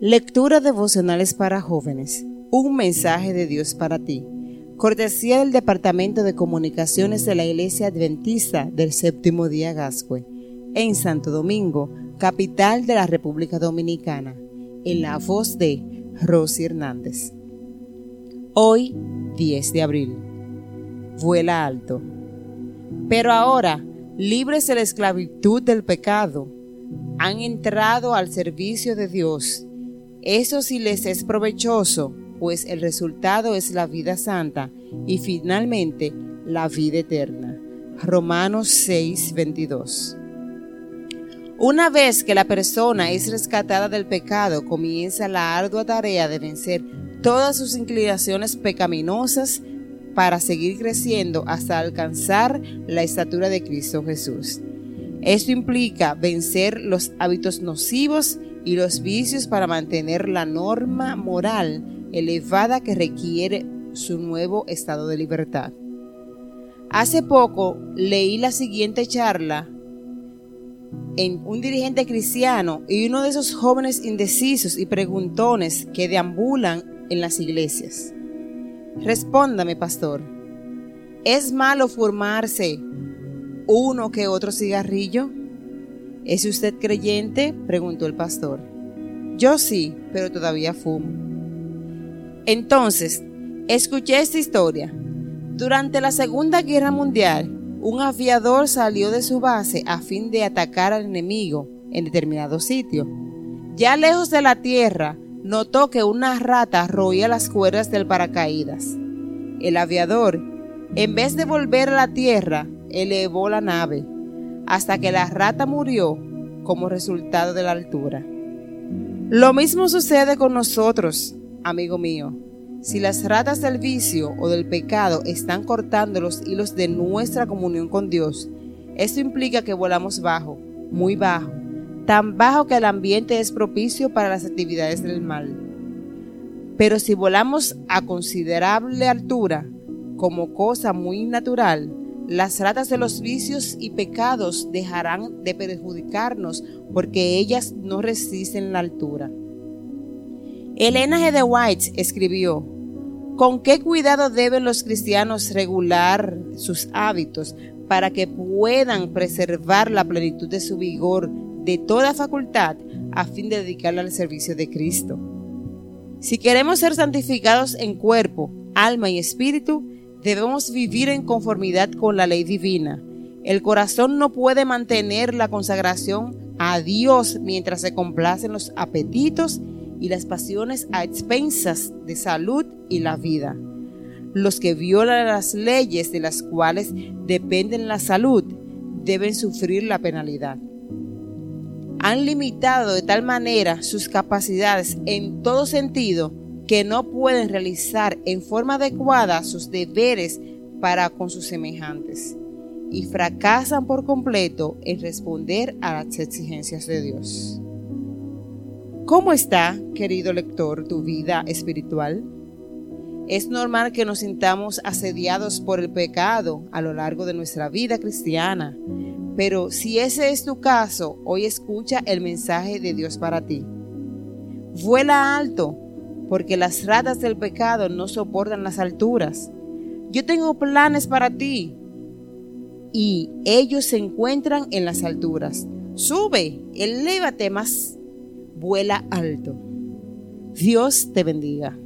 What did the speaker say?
Lectura devocionales para jóvenes. Un mensaje de Dios para ti. Cortesía del Departamento de Comunicaciones de la Iglesia Adventista del Séptimo Día Gascue, en Santo Domingo, capital de la República Dominicana, en la voz de Rosy Hernández. Hoy, 10 de abril. Vuela alto. Pero ahora, libres de la esclavitud del pecado, han entrado al servicio de Dios eso sí les es provechoso, pues el resultado es la vida santa y finalmente la vida eterna. Romanos 6:22. Una vez que la persona es rescatada del pecado, comienza la ardua tarea de vencer todas sus inclinaciones pecaminosas para seguir creciendo hasta alcanzar la estatura de Cristo Jesús. Esto implica vencer los hábitos nocivos y los vicios para mantener la norma moral elevada que requiere su nuevo estado de libertad. Hace poco leí la siguiente charla en un dirigente cristiano y uno de esos jóvenes indecisos y preguntones que deambulan en las iglesias. Respóndame, pastor, ¿es malo formarse uno que otro cigarrillo? ¿Es usted creyente? preguntó el pastor. Yo sí, pero todavía fumo. Entonces, escuché esta historia. Durante la Segunda Guerra Mundial, un aviador salió de su base a fin de atacar al enemigo en determinado sitio. Ya lejos de la tierra, notó que una rata roía las cuerdas del paracaídas. El aviador, en vez de volver a la tierra, elevó la nave hasta que la rata murió como resultado de la altura. Lo mismo sucede con nosotros, amigo mío. Si las ratas del vicio o del pecado están cortando los hilos de nuestra comunión con Dios, esto implica que volamos bajo, muy bajo, tan bajo que el ambiente es propicio para las actividades del mal. Pero si volamos a considerable altura, como cosa muy natural, las ratas de los vicios y pecados dejarán de perjudicarnos porque ellas no resisten la altura. Elena G. de White escribió, ¿con qué cuidado deben los cristianos regular sus hábitos para que puedan preservar la plenitud de su vigor de toda facultad a fin de dedicarla al servicio de Cristo? Si queremos ser santificados en cuerpo, alma y espíritu, Debemos vivir en conformidad con la ley divina. El corazón no puede mantener la consagración a Dios mientras se complacen los apetitos y las pasiones a expensas de salud y la vida. Los que violan las leyes de las cuales dependen la salud deben sufrir la penalidad. Han limitado de tal manera sus capacidades en todo sentido que no pueden realizar en forma adecuada sus deberes para con sus semejantes y fracasan por completo en responder a las exigencias de Dios. ¿Cómo está, querido lector, tu vida espiritual? Es normal que nos sintamos asediados por el pecado a lo largo de nuestra vida cristiana, pero si ese es tu caso, hoy escucha el mensaje de Dios para ti. Vuela alto, porque las ratas del pecado no soportan las alturas. Yo tengo planes para ti y ellos se encuentran en las alturas. Sube, elévate más, vuela alto. Dios te bendiga.